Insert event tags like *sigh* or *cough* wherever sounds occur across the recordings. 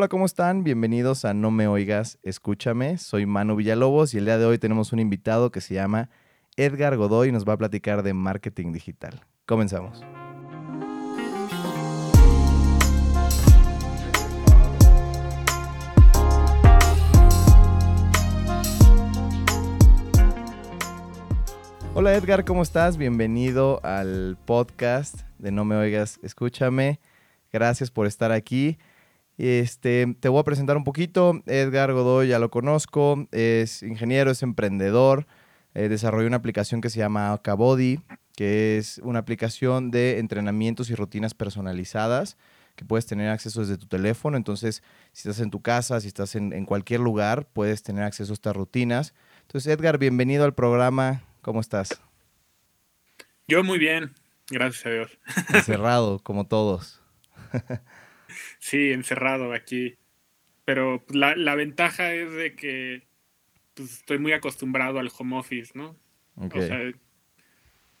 Hola, ¿cómo están? Bienvenidos a No Me Oigas, Escúchame. Soy Manu Villalobos y el día de hoy tenemos un invitado que se llama Edgar Godoy y nos va a platicar de marketing digital. Comenzamos. Hola Edgar, ¿cómo estás? Bienvenido al podcast de No Me Oigas, Escúchame. Gracias por estar aquí. Este, te voy a presentar un poquito. Edgar Godoy ya lo conozco, es ingeniero, es emprendedor. Eh, desarrolló una aplicación que se llama Acabody, que es una aplicación de entrenamientos y rutinas personalizadas que puedes tener acceso desde tu teléfono. Entonces, si estás en tu casa, si estás en, en cualquier lugar, puedes tener acceso a estas rutinas. Entonces, Edgar, bienvenido al programa. ¿Cómo estás? Yo muy bien, gracias a Dios. Encerrado, *laughs* como todos. *laughs* Sí, encerrado aquí. Pero pues, la, la ventaja es de que pues, estoy muy acostumbrado al home office, ¿no? O sea,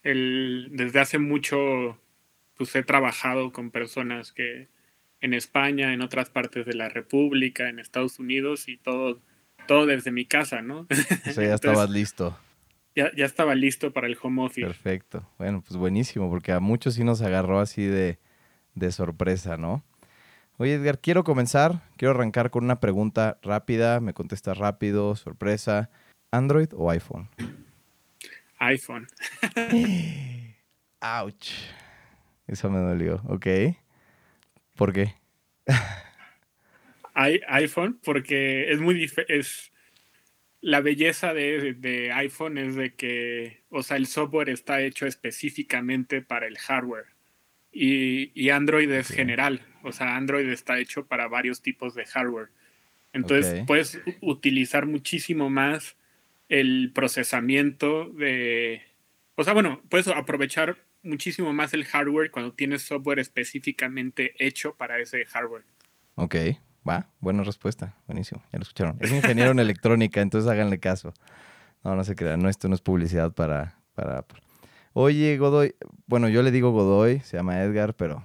el, desde hace mucho pues he trabajado con personas que en España, en otras partes de la República, en Estados Unidos y todo, todo desde mi casa, ¿no? *laughs* O sea, ya Entonces, estabas listo. ya, ya estaba listo para el home office. Perfecto. Bueno, pues buenísimo, porque a muchos sí nos agarró así de, de sorpresa, ¿no? Oye, Edgar, quiero comenzar, quiero arrancar con una pregunta rápida, me contestas rápido, sorpresa. ¿Android o iPhone? iPhone. *laughs* Ouch. Eso me dolió, ok. ¿Por qué? I- iPhone porque es muy dif- es la belleza de, de iPhone es de que o sea el software está hecho específicamente para el hardware y, y Android es general o sea Android está hecho para varios tipos de hardware entonces puedes utilizar muchísimo más el procesamiento de o sea bueno puedes aprovechar muchísimo más el hardware cuando tienes software específicamente hecho para ese hardware Ok, va, buena respuesta, buenísimo, ya lo escucharon. Es ingeniero en electrónica, entonces háganle caso. No, no se crean, no, esto no es publicidad para, para Apple. Oye, Godoy, bueno, yo le digo Godoy, se llama Edgar, pero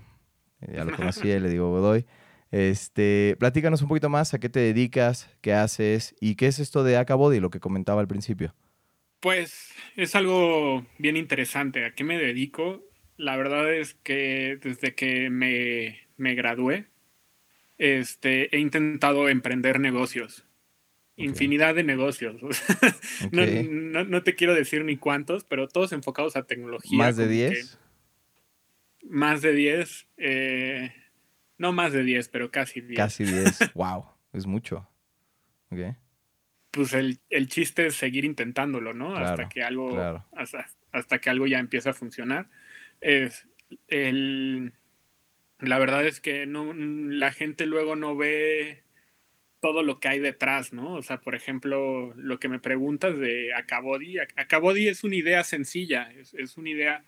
eh, ya lo conocí, le digo Godoy. Este, platícanos un poquito más a qué te dedicas, qué haces y qué es esto de Acabody, lo que comentaba al principio. Pues es algo bien interesante. ¿A qué me dedico? La verdad es que desde que me, me gradué, este, he intentado emprender negocios. Infinidad de negocios. *laughs* no, no- no te quiero decir ni cuántos, pero todos enfocados a tecnología. ¿Más de como que 10? Más de 10. eh, no más de 10, pero casi 10. Casi 10. wow, *laughs* es mucho. Ok, Pues el, el chiste es seguir intentándolo, ¿no? Claro, hasta que algo claro. hasta, hasta que algo ya empieza a funcionar. Es el la verdad es que no la gente luego no ve todo lo que hay detrás, ¿no? O sea, por ejemplo, lo que me preguntas de Acabody, Ac- Acabody es una idea sencilla, es, es una idea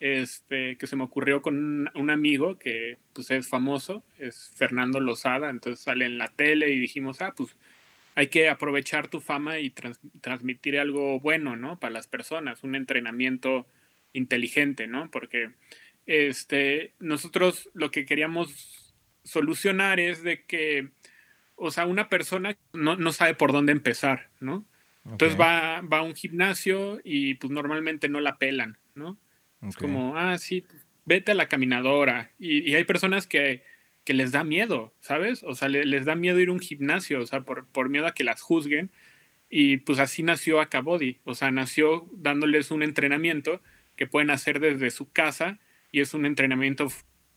este, que se me ocurrió con un, amigo que pues es famoso, es Fernando Lozada, entonces sale en la tele y dijimos, ah, pues hay que aprovechar tu fama y trans- transmitir algo bueno, ¿no? Para las personas, un entrenamiento inteligente, ¿no? Porque este, nosotros lo que queríamos solucionar es de que, o sea, una persona no, no sabe por dónde empezar, ¿no? Entonces ok, va, va a un gimnasio y pues normalmente no la pelan, ¿no? Es ok. como, ah, sí, vete a la caminadora. Y, y hay personas que, que les da miedo, ¿sabes? O sea, le- les da miedo ir a un gimnasio, o sea, por, por miedo a que las juzguen. Y pues así nació Acabody. O sea, nació dándoles un entrenamiento que pueden hacer desde su casa y es un entrenamiento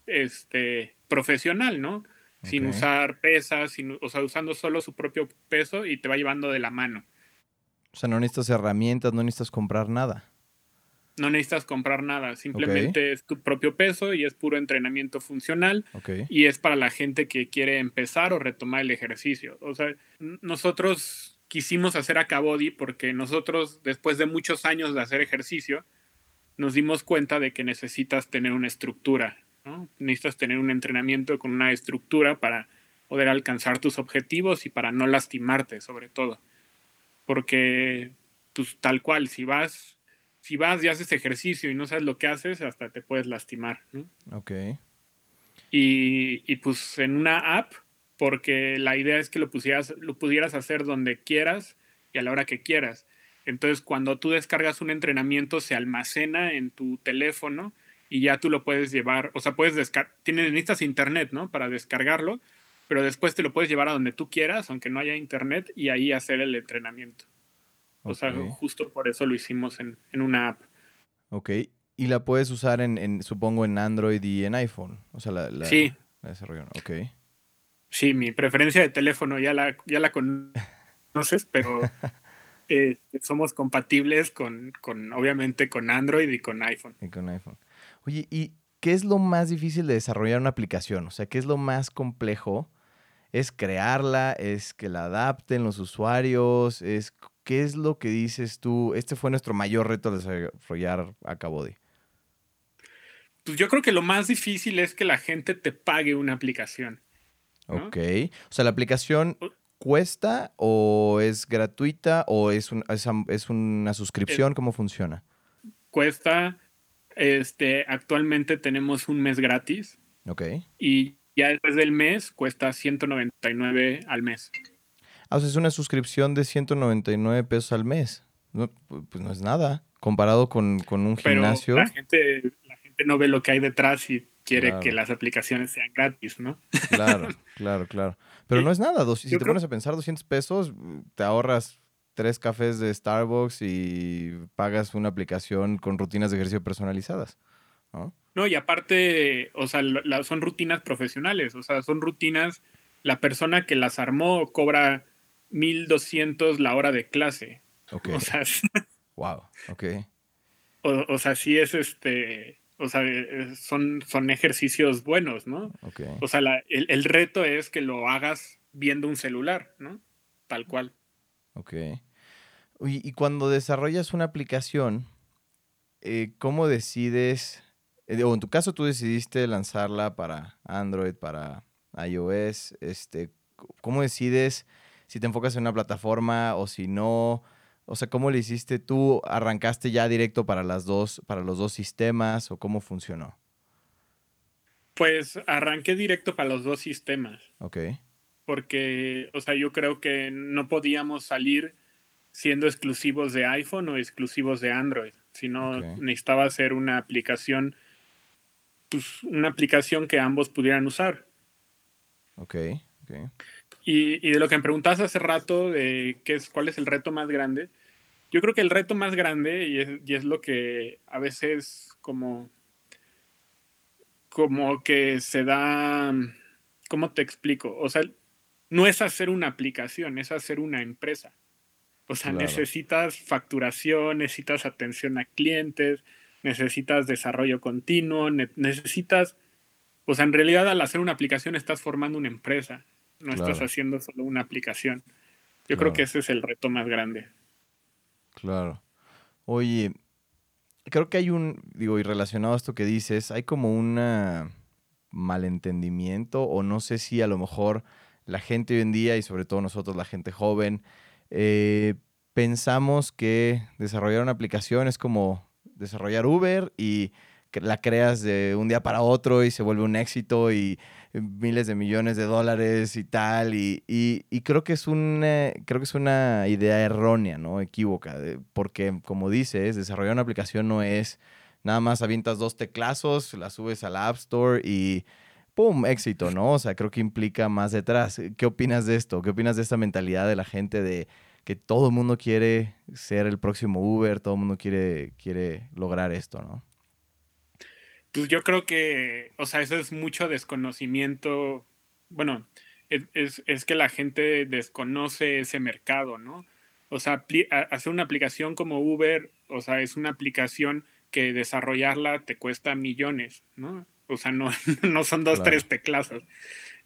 este, profesional, ¿no? Sin usar pesas, sin, o sea, usando solo su propio peso y te va llevando de la mano. O sea, no necesitas herramientas, no necesitas comprar nada. No necesitas comprar nada, simplemente es tu propio peso y es puro entrenamiento funcional y es para la gente que quiere empezar o retomar el ejercicio. O sea, nosotros quisimos hacer Acabody porque nosotros, después de muchos años de hacer ejercicio, nos dimos cuenta de que necesitas tener una estructura, ¿no? Necesitas tener un entrenamiento con una estructura para poder alcanzar tus objetivos y para no lastimarte, sobre todo. Porque, pues tal cual, si vas, si vas y haces ejercicio y no sabes lo que haces, hasta te puedes lastimar, ¿no? ok. Y, y, pues en una app porque la idea es que lo, pusieras, lo pudieras hacer donde quieras y a la hora que quieras. Entonces, cuando tú descargas un entrenamiento, se almacena en tu teléfono y ya tú lo puedes llevar, o sea, puedes descargar, necesitas internet, ¿no? Para descargarlo, pero después te lo puedes llevar a donde tú quieras, aunque no haya internet, y ahí hacer el entrenamiento. O sea, justo por eso lo hicimos en, una app. Ok, y la puedes usar en, supongo, en Android y en iPhone. O sea, la, la, sí. la desarrollaron. Ok. Sí, mi preferencia de teléfono ya la, ya la *laughs* conoces, pero eh, somos compatibles con, con, obviamente, con Android y con iPhone. Y con iPhone. Oye, ¿y qué es lo más difícil de desarrollar una aplicación? O sea, ¿qué es lo más complejo? ¿Es crearla? ¿Es que la adapten los usuarios? ¿Es qué es lo que dices tú? Este fue nuestro mayor reto de desarrollar Acabody. Pues yo creo que lo más difícil es que la gente te pague una aplicación. Ok. O sea, ¿la aplicación cuesta o es gratuita o es, es, una suscripción? ¿Cómo funciona? Cuesta. Este, actualmente tenemos un mes gratis. Ok. Y ya después del mes cuesta 199 al mes. Ah, o sea, es una suscripción de 199 pesos al mes. pues no es nada. Comparado con, un gimnasio. la gente, la gente no ve lo que hay detrás y quiere que las aplicaciones sean gratis, ¿no? Claro, *laughs* claro, claro. Pero no es nada. si te pones a pensar 200 pesos, te ahorras tres cafés de Starbucks y pagas una aplicación con rutinas de ejercicio personalizadas, ¿no? No, y aparte, o sea, son rutinas profesionales, o sea, son rutinas, la persona que las armó cobra 1200 la hora de clase. Ok. O sea, wow, ok. O, o sea, sí es este, o sea, eh, son, son ejercicios buenos, ¿no? O sea, el, reto es que lo hagas viendo un celular, ¿no? Tal cual. Ok. Y, cuando desarrollas una aplicación, eh, ¿cómo decides, eh, o en tu caso tú decidiste lanzarla para Android, para iOS, este, ¿cómo decides si te enfocas en una plataforma o si no? O sea, ¿cómo le hiciste tú? ¿Arrancaste ya directo para las dos, para los dos sistemas o cómo funcionó? Pues arranqué directo para los dos sistemas. Ok. Porque, o sea, yo creo que no podíamos salir siendo exclusivos de iPhone o exclusivos de Android, sino necesitaba ser una aplicación, pues una aplicación que ambos pudieran usar. Ok, ok. Y, de lo que me preguntabas hace rato, de qué es, cuál es el reto más grande, yo creo que el reto más grande, y es, y es lo que a veces como, como que se da, ¿cómo te explico? O sea, no es hacer una aplicación, es hacer una empresa. O sea, necesitas facturación, necesitas atención a clientes, necesitas desarrollo continuo, necesitas, o sea, en realidad al hacer una aplicación estás formando una empresa no estás haciendo solo una aplicación. Yo creo que ese es el reto más grande. Claro. Oye, creo que hay un, digo, y relacionado a esto que dices, hay como un malentendimiento o no sé si a lo mejor la gente hoy en día y sobre todo nosotros, la gente joven, eh, pensamos que desarrollar una aplicación es como desarrollar Uber y la creas de un día para otro y se vuelve un éxito y miles de millones de dólares y tal. Y, y, creo, que es una, creo que es una idea errónea, ¿no? Equívoca. Porque, como dices, desarrollar una aplicación no es nada más avientas dos teclazos, la subes al App Store y ¡pum! éxito, ¿no? O sea, creo que implica más detrás. ¿Qué opinas de esto? ¿Qué opinas de esta mentalidad de la gente de que todo el mundo quiere ser el próximo Uber, todo el mundo quiere, quiere lograr esto, ¿no? Pues yo creo que, o sea, eso es mucho desconocimiento. Bueno, es, es, que la gente desconoce ese mercado, ¿no? O sea, hacer una aplicación como Uber, o sea, es una aplicación que desarrollarla te cuesta millones, ¿no? O sea, no, *laughs* no son dos, tres teclazos.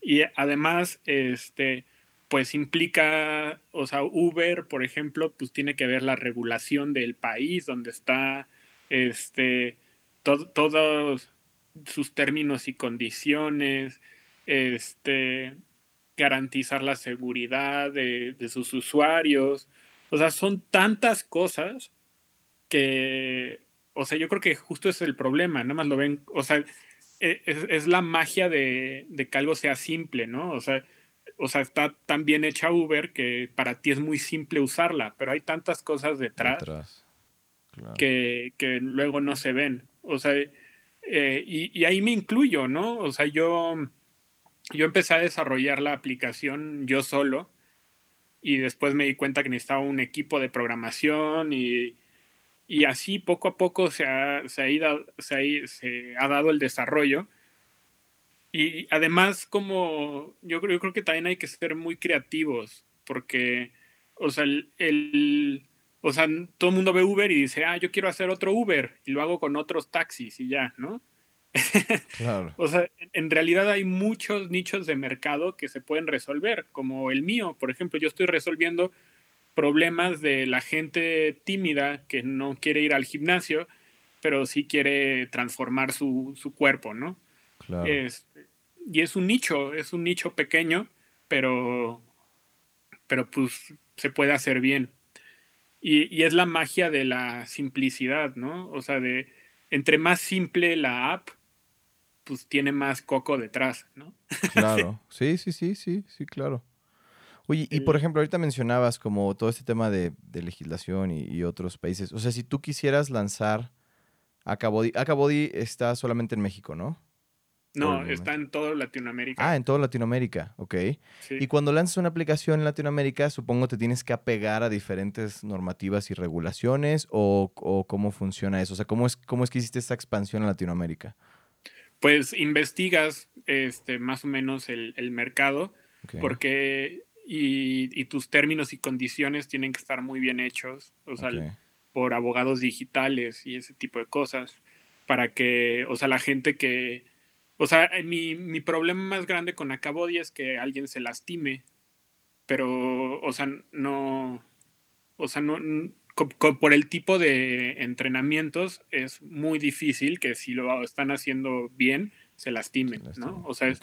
Y además, este, pues implica, o sea, Uber, por ejemplo, pues tiene que ver la regulación del país donde está, este, todos sus términos y condiciones, este, garantizar la seguridad de, sus usuarios. O sea, son tantas cosas que, o sea, yo creo que justo es el problema, nada más lo ven, o sea, e, es, la magia de, que algo sea simple, ¿no? O sea, o sea, está tan bien hecha Uber que para ti es muy simple usarla, pero hay tantas cosas detrás, que, que, luego no se ven. O sea, eh, y, y, ahí me incluyo, ¿no? O sea, yo, yo empecé a desarrollar la aplicación yo solo y después me di cuenta que necesitaba un equipo de programación y, y así poco a poco se ha, se ha, ido, se ha, se ha dado el desarrollo. Y además, como yo creo, yo creo que también hay que ser muy creativos, porque, o sea, el, o sea, todo el mundo ve Uber y dice, ah, yo quiero hacer otro Uber y lo hago con otros taxis y ya, ¿no? *laughs* Claro. o sea, en realidad hay muchos nichos de mercado que se pueden resolver, como el mío, por ejemplo, yo estoy resolviendo problemas de la gente tímida que no quiere ir al gimnasio, pero sí quiere transformar su, su cuerpo, ¿no? Claro. y es un nicho, es un nicho pequeño, pero, pero pues se puede hacer bien. Y, y, es la magia de la simplicidad, ¿no? O sea, de entre más simple la app, pues tiene más coco detrás, ¿no? *laughs* Claro, sí, sí, sí, sí, sí, claro. Oye, y por ejemplo, ahorita mencionabas como todo este tema de, legislación y, otros países. O sea, si tú quisieras lanzar Acabodi, Acabodi está solamente en México, ¿no? No, está en toda Latinoamérica. Ah, en toda Latinoamérica, ok. Y cuando lanzas una aplicación en Latinoamérica, supongo te tienes que apegar a diferentes normativas y regulaciones o, cómo funciona eso. O sea, ¿cómo es, ¿cómo es que hiciste esta expansión en Latinoamérica? Pues investigas este, más o menos el, mercado, porque y, tus términos y condiciones tienen que estar muy bien hechos, o sea, por abogados digitales y ese tipo de cosas, para que, o sea, la gente que o sea, eh, mi, mi problema más grande con Acabodi es que alguien se lastime, pero, o sea, no, o sea, no, por el tipo de entrenamientos es muy difícil que si lo están haciendo bien, se lastimen, ¿no? O sea,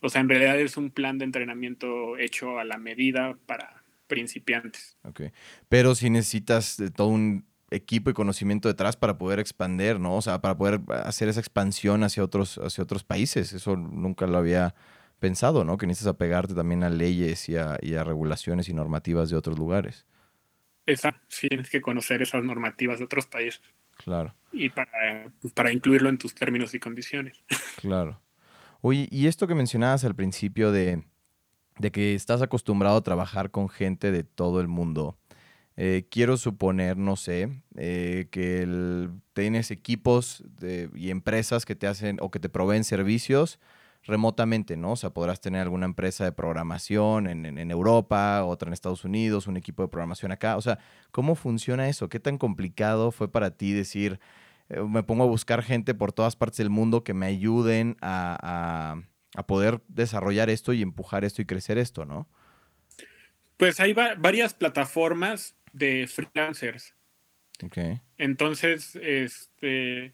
o sea, en realidad es un plan de entrenamiento hecho a la medida para principiantes. Ok. Pero si necesitas todo un equipo y conocimiento detrás para poder expandir, ¿no? O sea, para poder hacer esa expansión hacia otros, hacia otros países. Eso nunca lo había pensado, ¿no? Que necesitas apegarte también a leyes y a, regulaciones y normativas de otros lugares. Exacto, sí, tienes que conocer esas normativas de otros países. Claro. Y para, pues, para incluirlo en tus términos y condiciones. *laughs* Claro. Oye, y esto que mencionabas al principio de, de que estás acostumbrado a trabajar con gente de todo el mundo, eh, quiero suponer, no sé, eh, que tienes equipos y empresas que te hacen o que te proveen servicios remotamente, ¿no? O sea, podrás tener alguna empresa de programación en, Europa, otra en Estados Unidos, un equipo de programación acá. O sea, ¿cómo funciona eso? ¿Qué tan complicado fue para ti decir, eh, me pongo a buscar gente por todas partes del mundo que me ayuden a, a poder desarrollar esto y empujar esto y crecer esto, ¿no? Pues hay varias plataformas de freelancers. Okay. Entonces, este,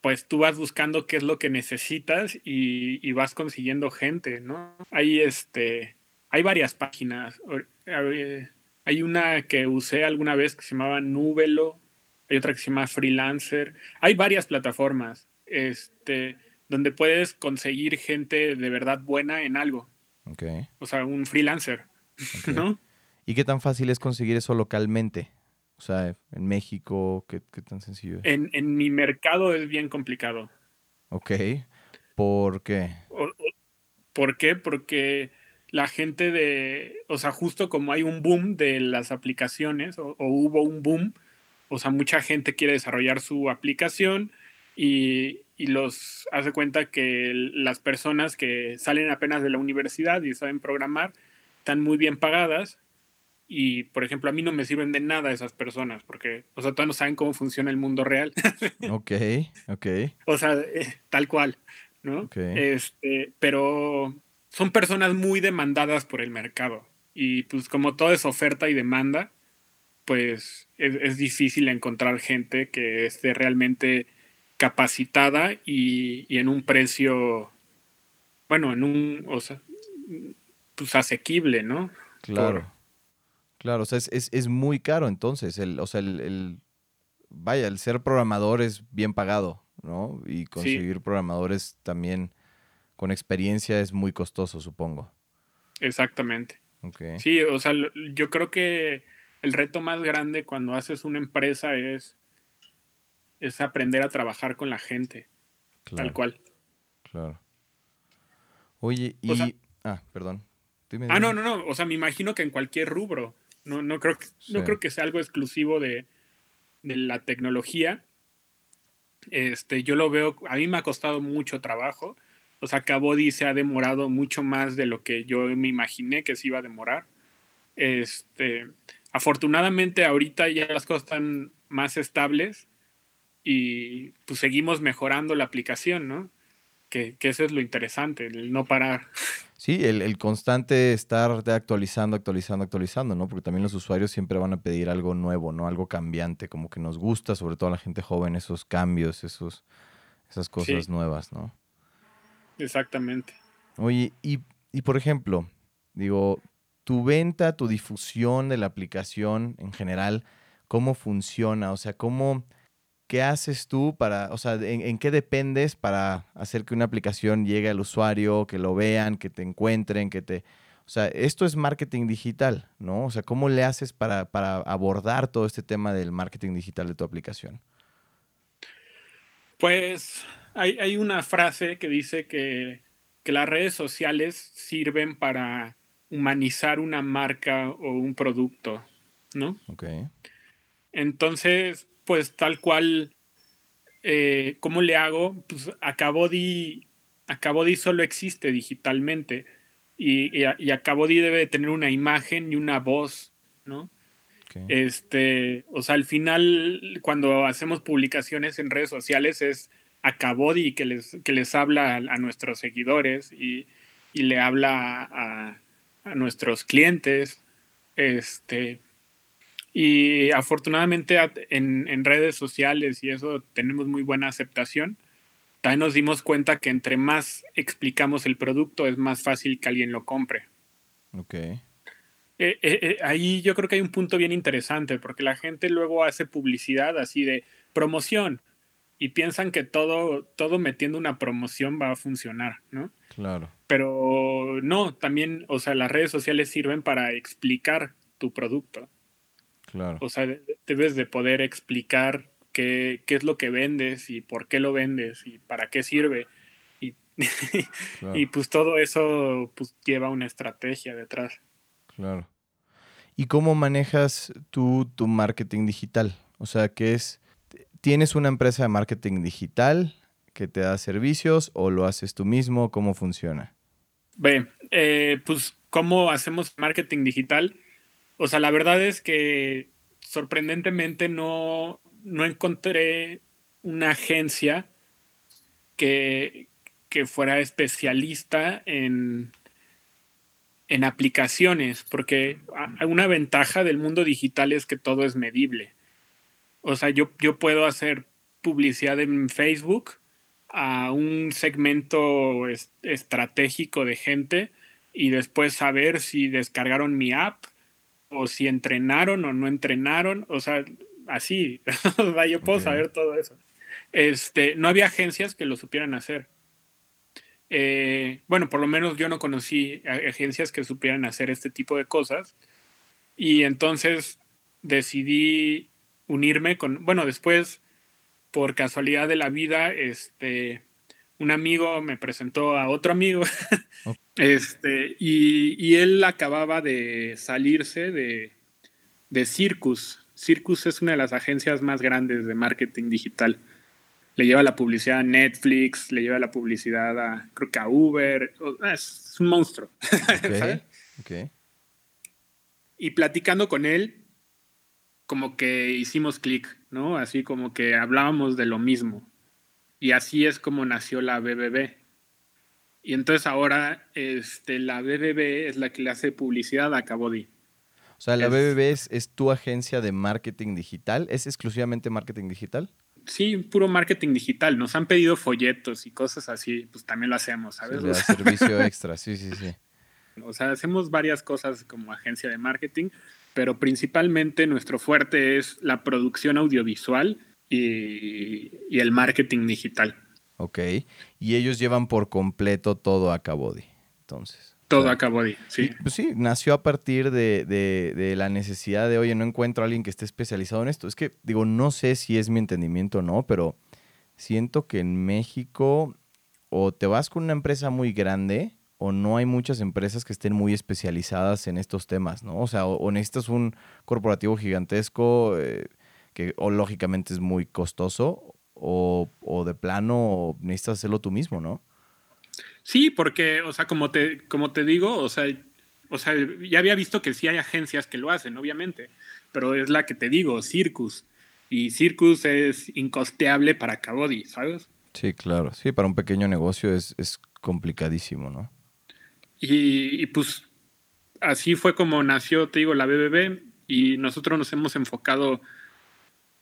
pues tú vas buscando qué es lo que necesitas y, vas consiguiendo gente, ¿no? Hay este, hay varias páginas. Hay una que usé alguna vez que se llamaba Nubelo, hay otra que se llama Freelancer. Hay varias plataformas, este, donde puedes conseguir gente de verdad buena en algo. Okay. O sea, un freelancer, *laughs* ¿no? ¿Y qué tan fácil es conseguir eso localmente? O sea, en México, ¿qué, tan sencillo es? En, mi mercado es bien complicado. Ok. ¿Por qué? ¿Por qué? Porque la gente de, o sea, justo como hay un boom de las aplicaciones, o, hubo un boom, o sea, mucha gente quiere desarrollar su aplicación y, y, los hace cuenta que las personas que salen apenas de la universidad y saben programar están muy bien pagadas y, por ejemplo, a mí no me sirven de nada esas personas, porque, o sea, todavía no saben cómo funciona el mundo real. *laughs* ok, ok. O sea, eh, tal cual, ¿no? Este, pero son personas muy demandadas por el mercado. Y pues como todo es oferta y demanda, pues es, difícil encontrar gente que esté realmente capacitada y, y, en un precio, bueno, en un, o sea, pues asequible, ¿no? Claro. Claro, o sea, es, muy caro entonces. El, o sea, el, vaya, el ser programador es bien pagado, ¿no? Y conseguir programadores también con experiencia es muy costoso, supongo. Exactamente. Sí, o sea, yo creo que el reto más grande cuando haces una empresa es, es aprender a trabajar con la gente. tal cual. Claro. Oye, y... ah, perdón. ah, no, no, no. O sea, me imagino que en cualquier rubro. No, no, creo, que, no creo que sea algo exclusivo de, de la tecnología. Este, yo lo veo, a mí me ha costado mucho trabajo. O sea, Cabody se ha demorado mucho más de lo que yo me imaginé que se iba a demorar. Este, afortunadamente ahorita ya las cosas están más estables y pues seguimos mejorando la aplicación, ¿no? Que, que eso es lo interesante, el no parar. Sí, el, constante estar actualizando, actualizando, actualizando, ¿no? Porque también los usuarios siempre van a pedir algo nuevo, ¿no? Algo cambiante, como que nos gusta, sobre todo a la gente joven, esos cambios, esos, esas cosas nuevas, ¿no? Exactamente. Oye, y, y por ejemplo, digo, tu venta, tu difusión de la aplicación en general, ¿cómo funciona? O sea, ¿cómo ¿qué haces tú para, o sea, en, qué dependes para hacer que una aplicación llegue al usuario, que lo vean, que te encuentren, que te... O sea, esto es marketing digital, ¿no? O sea, ¿cómo le haces para, abordar todo este tema del marketing digital de tu aplicación? Pues hay, una frase que dice que, que, las redes sociales sirven para humanizar una marca o un producto, ¿no? Ok. Entonces, pues tal cual, eh, ¿cómo le hago? Pues Acabody, Acabody solo existe digitalmente y, y, y Acabody debe de tener una imagen y una voz, ¿no? Este, o sea, al final, cuando hacemos publicaciones en redes sociales es Acabody que les, que les habla a, nuestros seguidores y, y le habla a, a, nuestros clientes. Este, y afortunadamente en, redes sociales y eso tenemos muy buena aceptación. También nos dimos cuenta que entre más explicamos el producto es más fácil que alguien lo compre. Ok. Eh, eh, eh, ahí yo creo que hay un punto bien interesante porque la gente luego hace publicidad así de promoción y piensan que todo, todo metiendo una promoción va a funcionar, ¿no? Claro. Pero no, también, o sea, las redes sociales sirven para explicar tu producto. O sea, debes de poder explicar qué, qué, es lo que vendes y por qué lo vendes y para qué sirve. Y, *laughs* y pues todo eso pues, lleva una estrategia detrás. Claro. ¿Y cómo manejas tú tu marketing digital? O sea, ¿qué es? ¿Tienes una empresa de marketing digital que te da servicios o lo haces tú mismo? ¿Cómo funciona? Ve, eh, pues, ¿cómo hacemos marketing digital? O sea, la verdad es que sorprendentemente no, no encontré una agencia que, que fuera especialista en, en aplicaciones, porque una ventaja del mundo digital es que todo es medible. O sea, yo, yo puedo hacer publicidad en Facebook a un segmento estratégico de gente y después saber si descargaron mi app o si entrenaron o no entrenaron, o sea, así, *laughs* yo puedo saber todo eso. Este, no había agencias que lo supieran hacer. Eh, bueno, por lo menos yo no conocí agencias que supieran hacer este tipo de cosas. Y entonces decidí unirme con, bueno, después, por casualidad de la vida, este, un amigo me presentó a otro amigo *laughs* este, y, él acababa de salirse de, de Circus. Circus es una de las agencias más grandes de marketing digital. Le lleva la publicidad a Netflix, le lleva la publicidad a, creo que a Uber. Es un monstruo. *laughs* Y platicando con él, como que hicimos clic, ¿no? Así como que hablábamos de lo mismo. Y así es como nació la BBB. Y entonces ahora este, la BBB es la que le hace publicidad a Cabody. O sea, la BBB es, es, tu agencia de marketing digital. ¿Es exclusivamente marketing digital? Sí, puro marketing digital. Nos han pedido folletos y cosas así, pues también lo hacemos, ¿sabes? servicio *laughs* extra, sí, sí, sí. O sea, hacemos varias cosas como agencia de marketing, pero principalmente nuestro fuerte es la producción audiovisual y, el marketing digital. Ok. Y ellos llevan por completo todo a Cabody, entonces. Todo acabó ahí, sí. pues sí, nació a partir de, de, la necesidad de, oye, no encuentro a alguien que esté especializado en esto. Es que, digo, no sé si es mi entendimiento o no, pero siento que en México o te vas con una empresa muy grande o no hay muchas empresas que estén muy especializadas en estos temas, ¿no? O sea, o, necesitas un corporativo gigantesco eh, que o lógicamente es muy costoso o, o de plano necesitas hacerlo tú mismo, ¿no? Sí, porque, o sea, como te, como te digo, o sea, o sea, ya había visto que sí hay agencias que lo hacen, obviamente, pero es la que te digo, Circus. Y Circus es incosteable para Cabody, ¿sabes? Sí, claro. Sí, para un pequeño negocio es, es complicadísimo, ¿no? Y, pues así fue como nació, te digo, la BBB y nosotros nos hemos enfocado,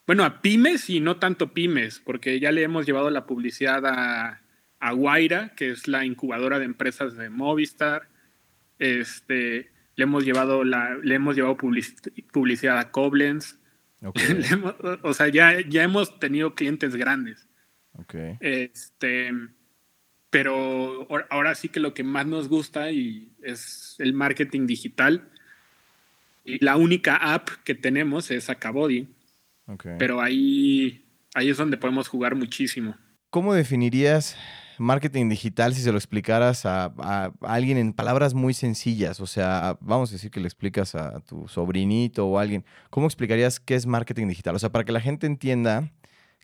bueno, a pymes y no tanto pymes, porque ya le hemos llevado la publicidad a, a Guaira, que es la incubadora de empresas de Movistar. Este, le hemos llevado, la, le hemos llevado publicidad a Koblenz. *laughs* o sea, ya, ya hemos tenido clientes grandes. Este, pero ahora sí que lo que más nos gusta y es el marketing digital. Y la única app que tenemos es Acabody. Pero ahí, ahí es donde podemos jugar muchísimo. ¿Cómo definirías marketing digital si se lo explicaras a, alguien en palabras muy sencillas? O sea, vamos a decir que le explicas a tu sobrinito o a alguien. ¿Cómo explicarías qué es marketing digital? O sea, para que la gente entienda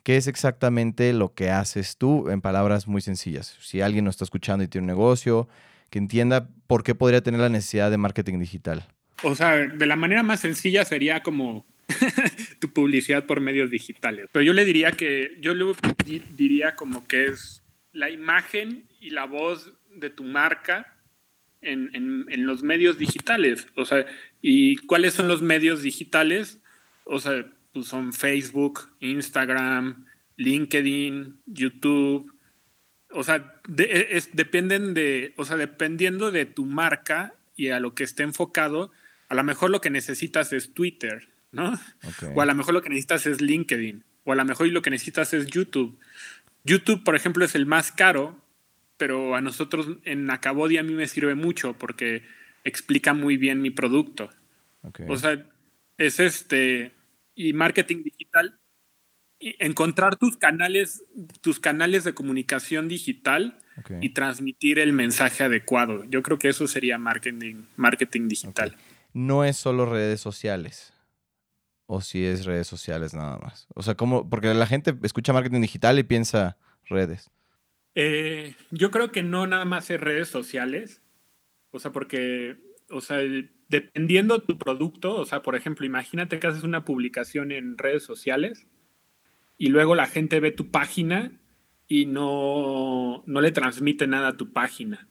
qué es exactamente lo que haces tú en palabras muy sencillas. Si alguien nos está escuchando y tiene un negocio, que entienda por qué podría tener la necesidad de marketing digital. O sea, de la manera más sencilla sería como *laughs* tu publicidad por medios digitales. Pero yo le diría que, yo le diría como que es la imagen y la voz de tu marca en, en, los medios digitales. O sea, ¿y cuáles son los medios digitales? O sea, pues son Facebook, Instagram, LinkedIn, YouTube. O sea, dependen de, o sea, dependiendo de tu marca y a lo que esté enfocado, a lo mejor lo que necesitas es Twitter, ¿no? O a lo mejor lo que necesitas es LinkedIn, o a lo mejor lo que necesitas es YouTube. YouTube, por ejemplo, es el más caro, pero a nosotros en Acabodi a mí me sirve mucho porque explica muy bien mi producto. O sea, es este y marketing digital y encontrar tus canales, tus canales de comunicación digital y transmitir el mensaje adecuado. Yo creo que eso sería marketing, marketing digital. No es solo redes sociales o si es redes sociales nada más? O sea, ¿cómo? Porque la gente escucha marketing digital y piensa redes. Eh, yo creo que no nada más es redes sociales. O sea, porque, o sea, dependiendo tu producto, o sea, por ejemplo, imagínate que haces una publicación en redes sociales y luego la gente ve tu página y no, no le transmite nada a tu página.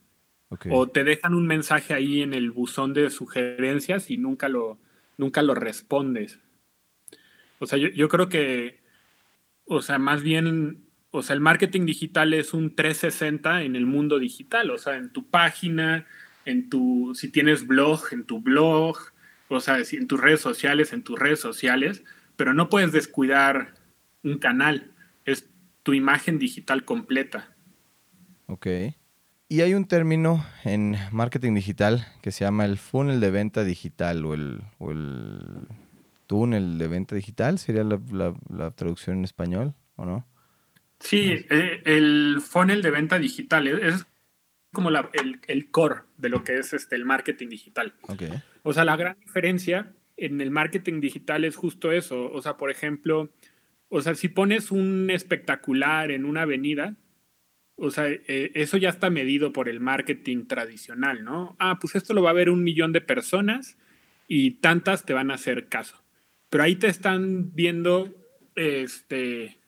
O te dejan un mensaje ahí en el buzón de sugerencias y nunca lo, nunca lo respondes. O sea, yo, creo que, o sea, más bien, o sea, el marketing digital es un 360 en el mundo digital, o sea, en tu página, en tu, si tienes blog, en tu blog, o sea, en tus redes sociales, en tus redes sociales, pero no puedes descuidar un canal, es tu imagen digital completa. Ok. Y hay un término en marketing digital que se llama el funnel de venta digital o el túnel de venta digital, sería la, traducción en español, ¿o no? Sí, eh, el funnel de venta digital es como el, core de lo que es este, el marketing digital. O sea, la gran diferencia en el marketing digital es justo eso. O sea, por ejemplo, o sea, si pones un espectacular en una avenida, o sea, eh, eso ya está medido por el marketing tradicional, ¿no? Ah, pues esto lo va a ver un millón de personas y tantas te van a hacer caso. Pero ahí te están viendo este,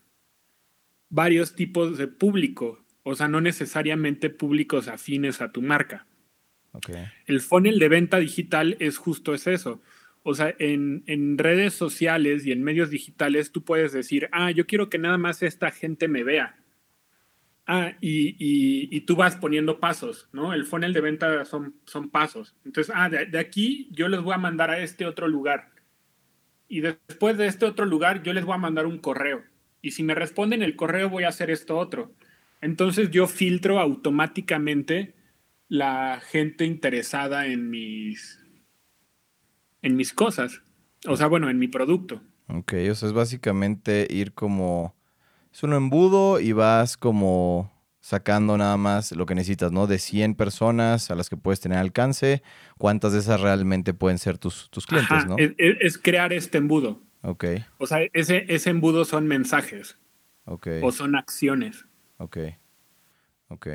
varios tipos de público, o sea, no necesariamente públicos afines a tu marca. El funnel de venta digital es justo es eso. O sea, en, redes sociales y en medios digitales tú puedes decir, ah, yo quiero que nada más esta gente me vea. Ah, y, tú vas poniendo pasos, ¿no? El funnel de venta son, son pasos. Entonces, ah, de, aquí yo les voy a mandar a este otro lugar y después de este otro lugar yo les voy a mandar un correo. Y si me responden el correo voy a hacer esto otro. Entonces yo filtro automáticamente la gente interesada en mis, en mis cosas. O sea, bueno, en mi producto. Ok, o sea, es básicamente ir como... Es un embudo y vas como sacando nada más lo que necesitas, ¿no? De 100 personas a las que puedes tener alcance, ¿cuántas de esas realmente pueden ser tus, tus clientes, no? Es, crear este embudo. Ok. O sea, ese, ese embudo son mensajes. Ok. O son acciones. Ok. Ok.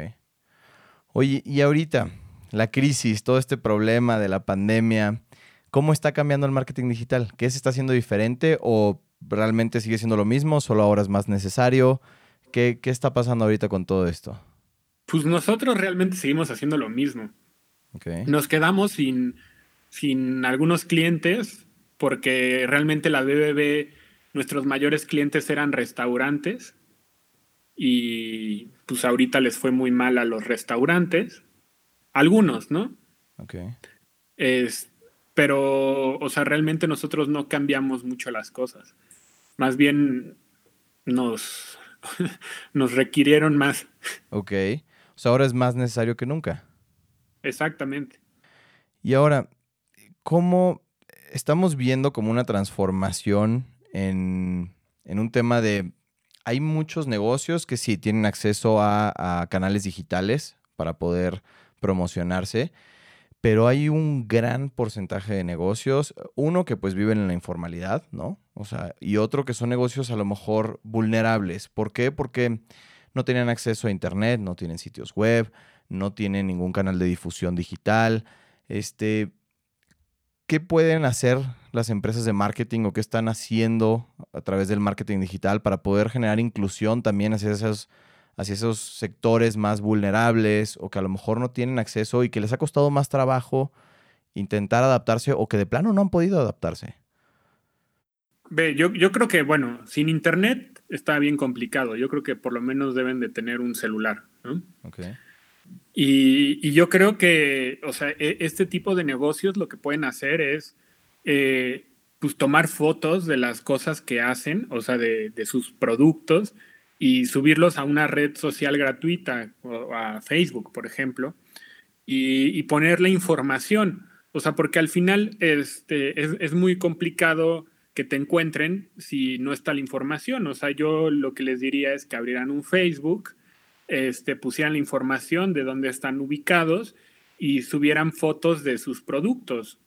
Oye, y ahorita, la crisis, todo este problema de la pandemia, ¿cómo está cambiando el marketing digital? ¿Qué se está haciendo diferente o realmente sigue siendo lo mismo, solo ahora es más necesario? ¿Qué, está pasando ahorita con todo esto? Pues nosotros realmente seguimos haciendo lo mismo. Nos quedamos sin, sin algunos clientes porque realmente la BBB, nuestros mayores clientes eran restaurantes y pues ahorita les fue muy mal a los restaurantes. Algunos, ¿no? Ok. Es, pero, o sea, realmente nosotros no cambiamos mucho las cosas. Más bien nos, *laughs* nos requirieron más. Ok. O sea, ahora es más necesario que nunca. Exactamente. Y ahora, ¿cómo estamos viendo como una transformación en, en un tema de... Hay muchos negocios que sí tienen acceso a, a canales digitales para poder promocionarse, pero hay un gran porcentaje de negocios, uno que pues viven en la informalidad, ¿no? O sea, y otro que son negocios a lo mejor vulnerables. ¿Por qué? Porque no tienen acceso a internet, no tienen sitios web, no tienen ningún canal de difusión digital. Este, ¿qué pueden hacer las empresas de marketing o qué están haciendo a través del marketing digital para poder generar inclusión también hacia esos hacia esos sectores más vulnerables o que a lo mejor no tienen acceso y que les ha costado más trabajo intentar adaptarse o que de plano no han podido adaptarse? Ve, yo, yo creo que, bueno, sin internet está bien complicado. Yo creo que por lo menos deben de tener un celular, ¿no? Y, yo creo que, o sea, e, este tipo de negocios lo que pueden hacer es, eh, pues, tomar fotos de las cosas que hacen, o sea, de, de sus productos, y subirlos a una red social gratuita, o a Facebook, por ejemplo, y, ponerle información. O sea, porque al final este, es, muy complicado que te encuentren si no está la información. O sea, yo lo que les diría es que abrieran un Facebook, este, pusieran la información de dónde están ubicados y subieran fotos de sus productos.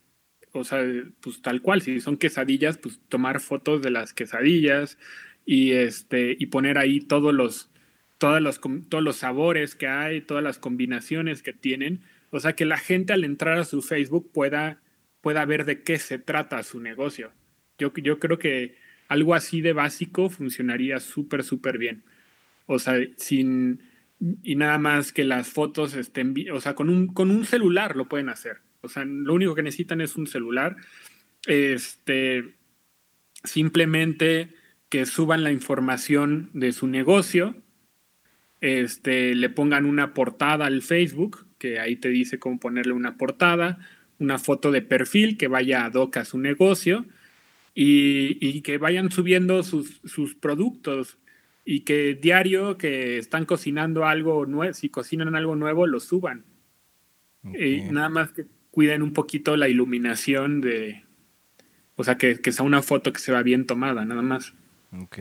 O sea, pues tal cual, si son quesadillas, pues tomar fotos de las quesadillas, y, este, y poner ahí todos los, todos, los, todos los sabores que hay, todas las combinaciones que tienen. O sea, que la gente al entrar a su Facebook pueda, pueda ver de qué se trata su negocio. Yo, yo creo que algo así de básico funcionaría súper, súper bien. O sea, sin... Y nada más que las fotos estén... O sea, con un, con un celular lo pueden hacer. O sea, lo único que necesitan es un celular. Este... Simplemente que suban la información de su negocio, este, le pongan una portada al Facebook, que ahí te dice cómo ponerle una portada, una foto de perfil que vaya a hoc a su negocio y, que vayan subiendo sus, productos y que diario que están cocinando algo nuevo, si cocinan algo nuevo, lo suban. Y nada más que cuiden un poquito la iluminación de, o sea, que, que sea una foto que se va bien tomada, nada más. Ok.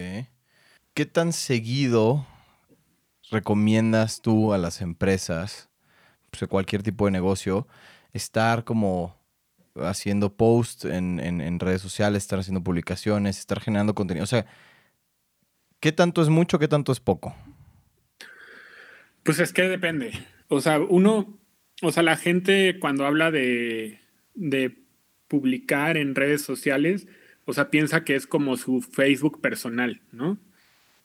¿Qué tan seguido recomiendas tú a las empresas, pues, cualquier tipo de negocio, estar como haciendo posts en, redes sociales, estar haciendo publicaciones, estar generando contenido? O sea, ¿qué tanto es mucho, qué tanto es poco? Pues es que depende. O sea, uno, o sea, la gente cuando habla de, de publicar en redes sociales, o sea, piensa que es como su Facebook personal, ¿no?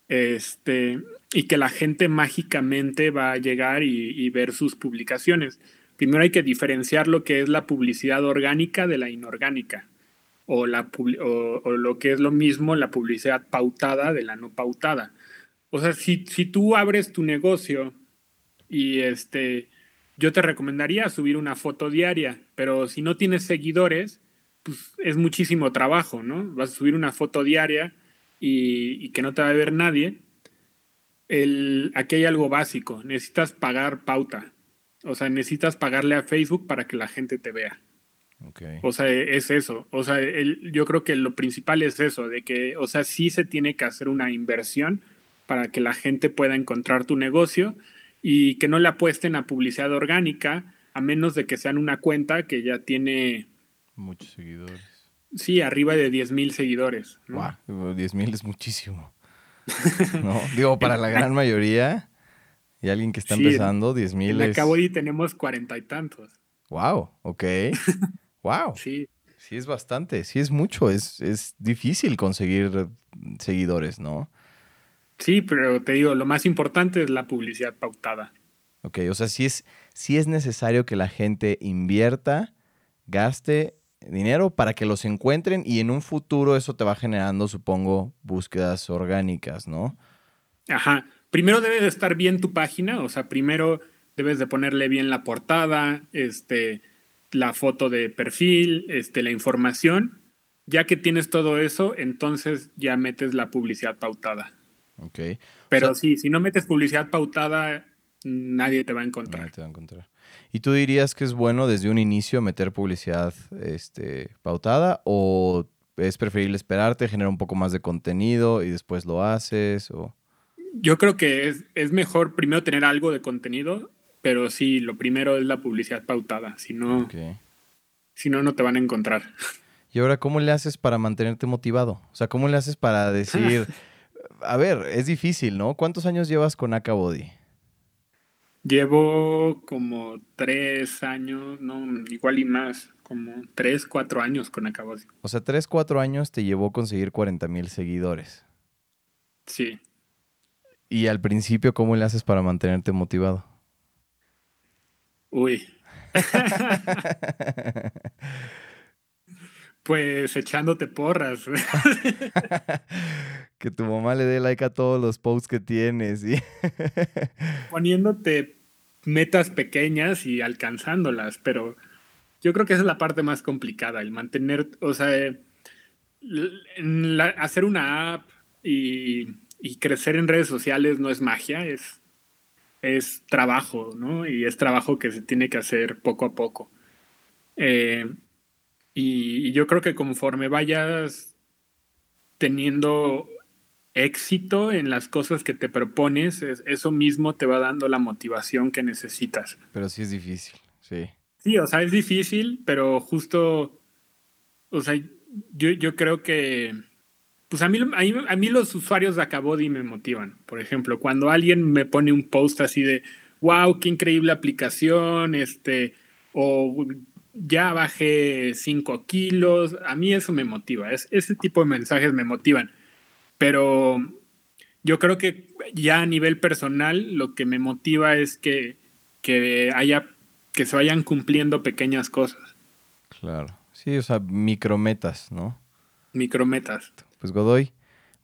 Este, y que la gente mágicamente va a llegar y, ver sus publicaciones. Primero hay que diferenciar lo que es la publicidad orgánica de la inorgánica, o, la, o, lo que es lo mismo, la publicidad pautada de la no pautada. O sea, si, si tú abres tu negocio y este, yo te recomendaría subir una foto diaria, pero si no tienes seguidores, pues es muchísimo trabajo, ¿no? Vas a subir una foto diaria y, que no te va a ver nadie. El, aquí hay algo básico, necesitas pagar pauta. O sea, necesitas pagarle a Facebook para que la gente te vea. O sea, es eso. O sea, yo creo que lo principal es eso, de que, o sea, sí se tiene que hacer una inversión para que la gente pueda encontrar tu negocio y que no le apuesten a publicidad orgánica, a menos de que sean una cuenta que ya tiene... Muchos seguidores. Sí, arriba de 10 mil seguidores. Wow, 10 mil es muchísimo. *laughs* ¿No? Digo, para la gran mayoría y alguien que está empezando, 10 mil es... Acabo y tenemos cuarenta y tantos. Wow, ok. *laughs* Wow. Sí. Sí, es bastante, sí es mucho, es, es difícil conseguir seguidores, ¿no? Sí, pero te digo, lo más importante es la publicidad pautada. Ok, o sea, sí es, sí es necesario que la gente invierta, gaste dinero para que los encuentren y en un futuro eso te va generando, supongo, búsquedas orgánicas, ¿no? Ajá. Primero debe de estar bien tu página, o sea, primero debes de ponerle bien la portada, este, la foto de perfil, este, la información. Ya que tienes todo eso, entonces ya metes la publicidad pautada. Ok. Pero sí, si no metes publicidad pautada, nadie te va a encontrar. Nadie te va a encontrar. ¿Y tú dirías que es bueno desde un inicio meter publicidad este, pautada o es preferible esperarte, generar un poco más de contenido y después lo haces? O... Yo creo que es, es mejor primero tener algo de contenido pero sí, lo primero es la publicidad pautada. Si no, si no, no te van a encontrar. Y ahora, ¿cómo le haces para mantenerte motivado? O sea, ¿cómo le haces para decir, *laughs* a ver, es difícil, ¿no? ¿Cuántos años llevas con Acabody? Llevo como tres años, no, igual y más, como tres, cuatro años con Acabody. O sea, tres, cuatro años te llevó a conseguir 40 mil seguidores. Sí. Y al principio, ¿cómo le haces para mantenerte motivado? Uy. *laughs* *laughs* pues echándote porras. *laughs* que tu mamá le dé like a todos los posts que tienes. *laughs* Poniéndote metas pequeñas y alcanzándolas, pero yo creo que esa es la parte más complicada, el mantener, o sea, hacer una app y, y crecer en redes sociales no es magia, es es trabajo, ¿no? Y es trabajo que se tiene que hacer poco a poco. Eh, y, yo creo que conforme vayas teniendo éxito en las cosas que te propones, eso mismo te va dando la motivación que necesitas. Pero sí es difícil, sí. Sí, o sea, es difícil, pero justo, o sea, yo, yo creo que pues a mí, a mí, los usuarios de Acabody me motivan. Por ejemplo, cuando alguien me pone un post así de, wow, qué increíble aplicación, este, o ya bajé 5 kilos, a mí eso me motiva. Es, ese tipo de mensajes me motivan. Pero yo creo que ya a nivel personal lo que me motiva es que, que haya, que se vayan cumpliendo pequeñas cosas. Claro. Sí, o sea, micrometas, ¿no? Micrometas. Pues Godoy,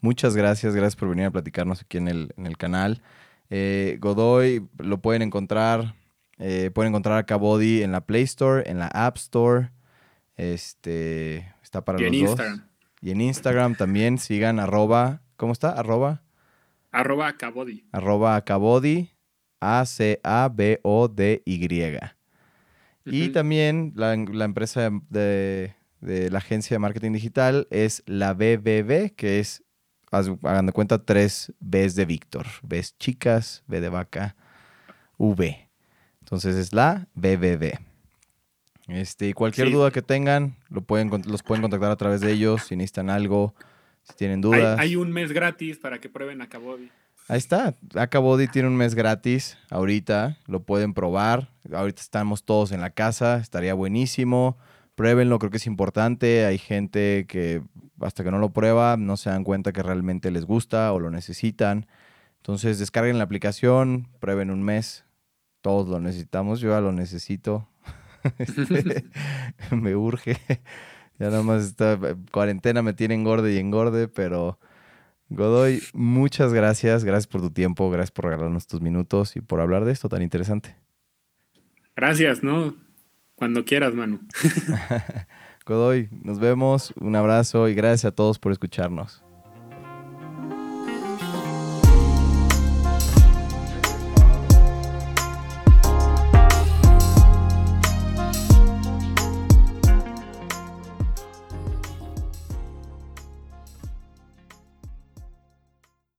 muchas gracias, gracias por venir a platicarnos aquí en el, en el canal. Eh, Godoy lo pueden encontrar, eh, pueden encontrar a Cabody en la Play Store, en la App Store. Este está para los dos. Y en Instagram también sigan arroba, ¿cómo está? Arroba. Arroba Acabody. Arroba Acabody, A-C-A-B-O-D-Y. Y también la, la empresa de, de la agencia de marketing digital es la BBB, que es, hagan de cuenta, tres Bs de Víctor. Bs chicas, B de vaca, V. Entonces es la BBB. Este, y cualquier duda que tengan, lo pueden, los pueden contactar a través de ellos si necesitan algo, si tienen dudas. Hay, un mes gratis para que prueben Acabody. Ahí está, Acabody tiene un mes gratis ahorita, lo pueden probar. Ahorita estamos todos en la casa, estaría buenísimo pruébenlo, creo que es importante. Hay gente que hasta que no lo prueba no se dan cuenta que realmente les gusta o lo necesitan. Entonces descarguen la aplicación, prueben un mes. Todos lo necesitamos, yo ya lo necesito. *laughs* Este, *laughs* me urge. Ya nada más esta cuarentena me tiene engorde y engorde, pero Godoy, muchas gracias. Gracias por tu tiempo, gracias por regalarnos tus minutos y por hablar de esto tan interesante. Gracias, ¿no? Cuando quieras, Manu. *laughs* Godoy, nos vemos. Un abrazo y gracias a todos por escucharnos.